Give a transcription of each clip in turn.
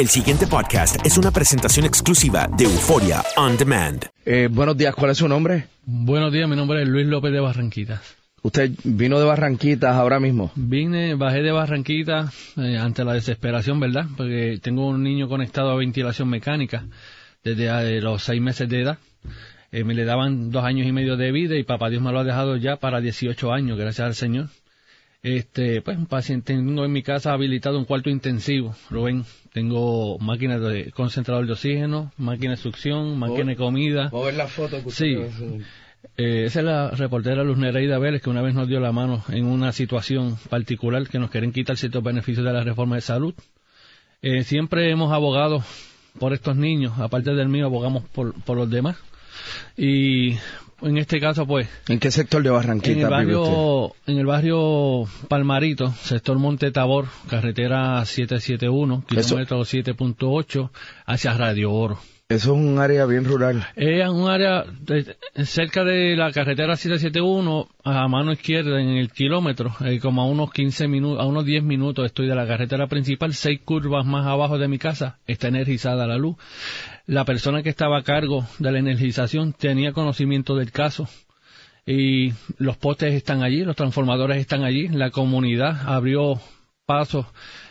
El siguiente podcast es una presentación exclusiva de Euforia On Demand. Eh, buenos días, ¿cuál es su nombre? Buenos días, mi nombre es Luis López de Barranquitas. Usted vino de Barranquitas ahora mismo. Vine, bajé de Barranquitas eh, ante la desesperación, ¿verdad? Porque tengo un niño conectado a ventilación mecánica desde eh, los seis meses de edad. Eh, me le daban dos años y medio de vida y papá Dios me lo ha dejado ya para 18 años, gracias al Señor. Este, pues un paciente, tengo en mi casa habilitado un cuarto intensivo, Rubén. Tengo máquinas de concentrador de oxígeno, máquina de succión, máquina de comida. Voy a ver la foto que Sí. Eh, esa es la reportera Luz Nereida Vélez que una vez nos dio la mano en una situación particular que nos quieren quitar ciertos beneficios de la reforma de salud. Eh, siempre hemos abogado por estos niños, aparte del mío, abogamos por, por los demás. Y en este caso, pues, ¿En qué sector de Barranquitas en el vive usted? barrio, en el barrio Palmarito, sector Monte Tabor, carretera 771, Eso- kilómetro 7.8, hacia Radio Oro. Eso es un área bien rural. Es un área de- cerca de la carretera 771, a mano izquierda en el kilómetro, eh, como a unos 15 minutos, a unos 10 minutos estoy de la carretera principal, seis curvas más abajo de mi casa, está energizada la luz. La persona que estaba a cargo de la energización tenía conocimiento del caso y los postes están allí, los transformadores están allí, la comunidad abrió pasos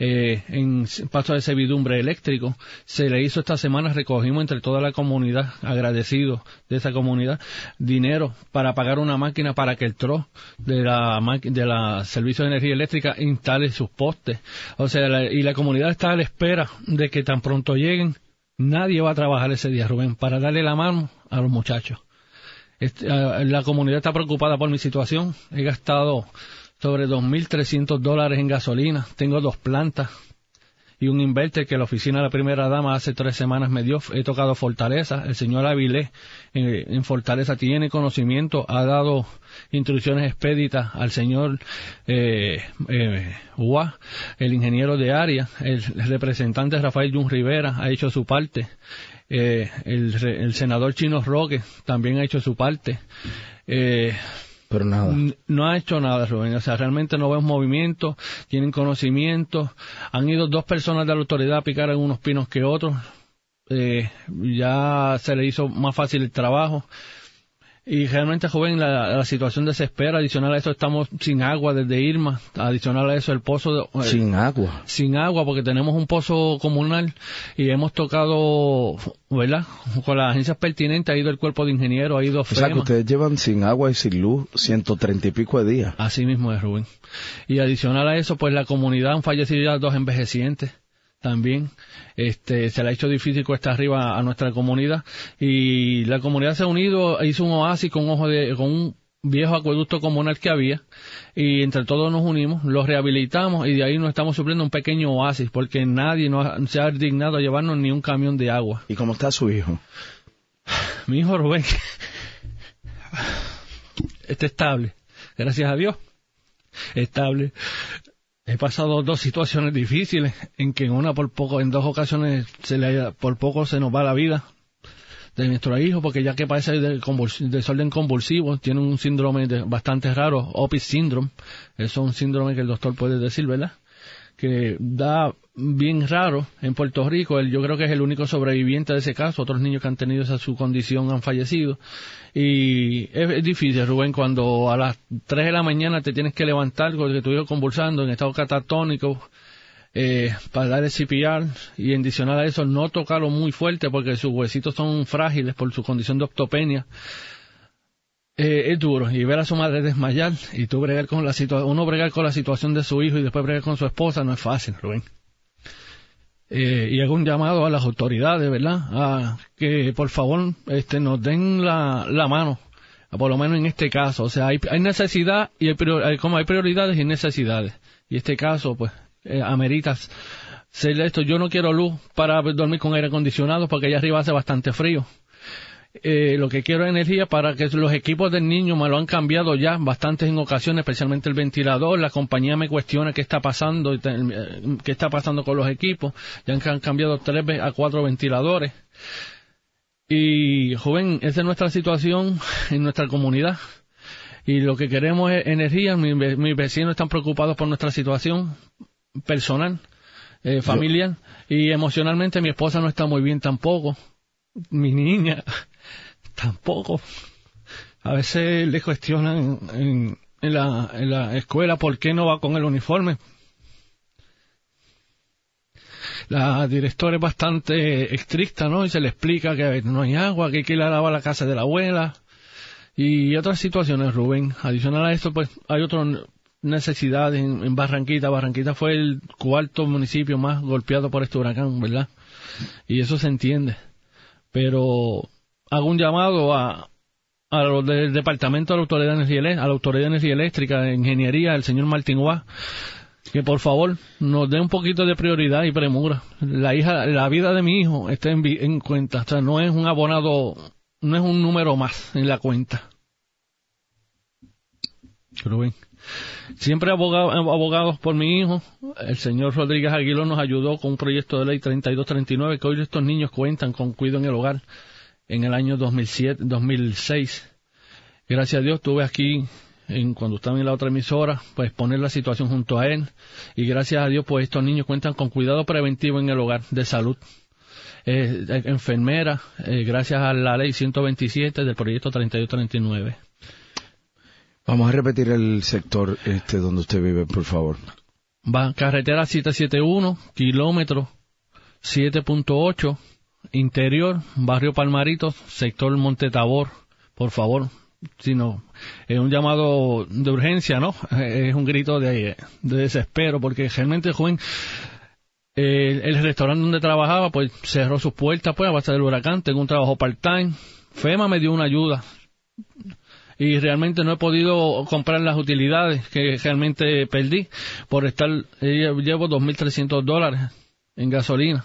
eh, en paso de servidumbre eléctrico. Se le hizo esta semana, recogimos entre toda la comunidad, agradecidos de esa comunidad, dinero para pagar una máquina para que el TRO de la de la Servicio de Energía Eléctrica instale sus postes. O sea, la- y la comunidad está a la espera de que tan pronto lleguen, nadie va a trabajar ese día, Rubén, para darle la mano a los muchachos. Este, ah, la comunidad está preocupada por mi situación. He gastado sobre 2.300 dólares en gasolina. Tengo dos plantas y un inverter que la oficina de la primera dama hace tres semanas me dio. He tocado Fortaleza. El señor Avilés en Fortaleza tiene conocimiento, ha dado instrucciones expeditas al señor eh, eh, el ingeniero de área. El, representante Rafael Jun Rivera ha hecho su parte. Eh, el, el senador Chino Roque también ha hecho su parte. Eh, Pero nada. No ha hecho nada, Rubén. O sea, realmente no vemos movimiento, tienen conocimiento. Han ido dos personas de la autoridad a picar en unos pinos que otros. Eh, ya se le hizo más fácil el trabajo. Y realmente, joven, la, la situación desespera. Adicional a eso, estamos sin agua desde Irma. Adicional a eso, el pozo... de- Sin agua. sin agua porque tenemos un pozo comunal y hemos tocado, ¿verdad? Con las agencias pertinentes, ha ido el cuerpo de ingenieros, ha ido O sea que FEMA. ustedes llevan sin agua y sin luz 130 y pico de días. Así mismo es, Rubén. Y adicional a eso, pues la comunidad han fallecido ya dos envejecientes también. Este, se le ha hecho difícil cuesta arriba a nuestra comunidad y la comunidad se ha unido, hizo un oasis con un ojo de, con un viejo acueducto comunal que había y entre todos nos unimos, lo rehabilitamos y de ahí nos estamos supliendo un pequeño oasis porque nadie nos ha- se ha dignado a llevarnos ni un camión de agua. ¿Y cómo está su hijo? Mi hijo Rubén está estable, gracias a Dios, estable. He pasado dos situaciones difíciles en que en una por poco, en dos ocasiones se le, por poco se nos va la vida de nuestro hijo porque ya que padece de desorden convulsivo, tiene un síndrome de- bastante raro, Opis Syndrome. Eso es un síndrome que el doctor puede decir, ¿verdad? Que da bien raro en Puerto Rico. Él, yo creo que es el único sobreviviente de ese caso. Otros niños que han tenido esa su condición han fallecido. Y es, difícil, Rubén, cuando a las 3 de la mañana te tienes que levantar porque tu hijo convulsando en estado catatónico eh, para dar el y adicional a eso no tocarlo muy fuerte porque sus huesitos son frágiles por su condición de octopenia. Eh, es duro y ver a su madre desmayar y tú bregar con la situación, uno bregar con la situación de su hijo y después bregar con su esposa no es fácil, Rubén. Eh, y hago un llamado a las autoridades, ¿verdad? A que por favor este, nos den la, la mano, por lo menos en este caso. O sea, hay, hay necesidad y hay, como hay prioridades y necesidades. Y este caso, pues, eh, ameritas ser esto. Yo no quiero luz para dormir con aire acondicionado porque allá arriba hace bastante frío eh, lo que quiero es energía para que los equipos del niño me lo han cambiado ya bastantes en ocasiones, especialmente el ventilador. La compañía me cuestiona qué está pasando, eh, qué está pasando con los equipos. Ya han, cambiado tres a cuatro ventiladores. Y, joven, esa es nuestra situación en nuestra comunidad. Y lo que queremos es energía. Mi ve- mis vecinos están preocupados por nuestra situación personal, eh, familiar. Y emocionalmente mi esposa no está muy bien tampoco. Mi niña tampoco. A veces le cuestionan en, en la, en la escuela por qué no va con el uniforme. La directora es bastante estricta, ¿no? Y se le explica que no hay agua, que hay que ir a lavar la casa de la abuela. Y otras situaciones, Rubén. Adicional a esto, pues hay otras necesidades en, en Barranquita. Barranquita fue el cuarto municipio más golpeado por este huracán, ¿verdad? Y eso se entiende. Pero hago un llamado a, a los del Departamento de la Autoridad de Energía, a la Autoridad de Energía Eléctrica, de Ingeniería, el señor Martín Guá, que por favor nos dé un poquito de prioridad y premura. La hija, la vida de mi hijo está en, en cuenta, o sea, no es un abonado, no es un número más en la cuenta. Rubén. Siempre abogado- abogados por mi hijo. El señor Rodríguez Aguiló nos ayudó con un proyecto de ley 3239 que hoy estos niños cuentan con cuido en el hogar en el año 2007, 2006. Gracias a Dios estuve aquí en, cuando estaba en la otra emisora, pues poner la situación junto a él. Y gracias a Dios, pues estos niños cuentan con cuidado preventivo en el hogar de salud. Eh, eh, enfermera, eh, gracias a la ley 127 del proyecto 3239. Vamos a repetir el sector este donde usted vive, por favor. Va carretera 771, kilómetro 7.8, interior, barrio Palmarito, sector Monte Tabor, por favor. Si no, es un llamado de urgencia, ¿no? Es un grito de, de desespero, porque realmente, joven, el, el restaurante donde trabajaba, pues cerró sus puertas, pues, a base del huracán, tengo un trabajo part-time. FEMA me dio una ayuda, y realmente no he podido comprar las utilidades que realmente perdí por estar, eh, llevo 2.300 dólares en gasolina.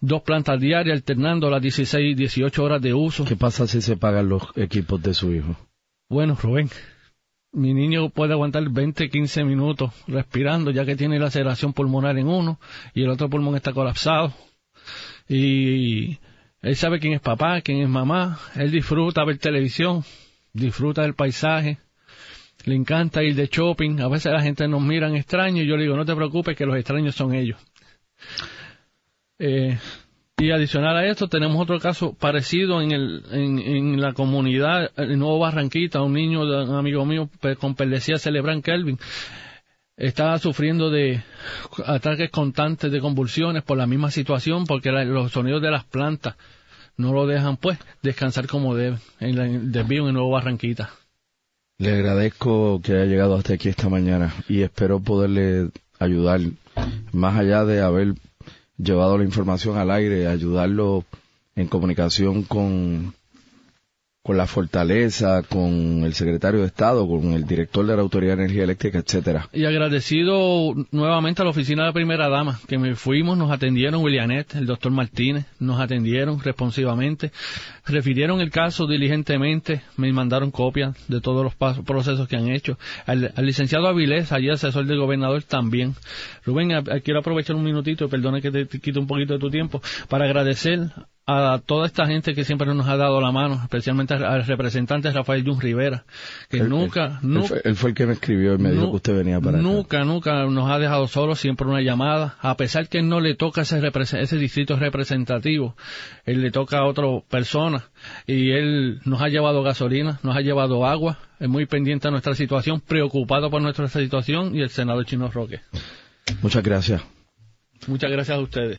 Dos plantas diarias alternando las 16, 18 horas de uso. ¿Qué pasa si se pagan los equipos de su hijo? Bueno, Rubén, mi niño puede aguantar 20, 15 minutos respirando ya que tiene laceración pulmonar en uno y el otro pulmón está colapsado. Y él sabe quién es papá, quién es mamá, él disfruta ver televisión, disfruta del paisaje, le encanta ir de shopping, a veces la gente nos mira extraño y yo le digo, no te preocupes que los extraños son ellos. Eh, Y adicional a esto, tenemos otro caso parecido en, el, en, en la comunidad, en Nuevo Barranquita, un niño un amigo mío con perlesía cerebral Kelvin estaba sufriendo de ataques constantes de convulsiones por la misma situación, porque los sonidos de las plantas no lo dejan pues descansar como debe en el desvío en Nuevo Barranquita. Le agradezco que haya llegado hasta aquí esta mañana y espero poderle ayudar, más allá de haber llevado la información al aire, ayudarlo en comunicación con con la fortaleza, con el secretario de Estado, con el director de la Autoridad de Energía Eléctrica, etcétera. Y agradecido nuevamente a la oficina de la primera dama, que me fuimos, nos atendieron Willianet, el doctor Martínez, nos atendieron responsivamente, refirieron el caso diligentemente, me mandaron copias de todos los pasos, procesos que han hecho. Al, licenciado Avilés, allí asesor del gobernador también. Rubén, quiero aprovechar un minutito, perdone que te, te quito un poquito de tu tiempo, para agradecer a toda esta gente que siempre nos ha dado la mano, especialmente al representante Rafael Jun Rivera, que nunca, él, fue, el que me escribió y me dijo que usted venía para Nunca, nunca nos ha dejado solos, siempre una llamada, a pesar que no le toca ese, ese distrito representativo, él le toca a otra persona, y él nos ha llevado gasolina, nos ha llevado agua, es muy pendiente a nuestra situación, preocupado por nuestra situación, y el senador Chino Roque. Muchas gracias. Muchas gracias a ustedes.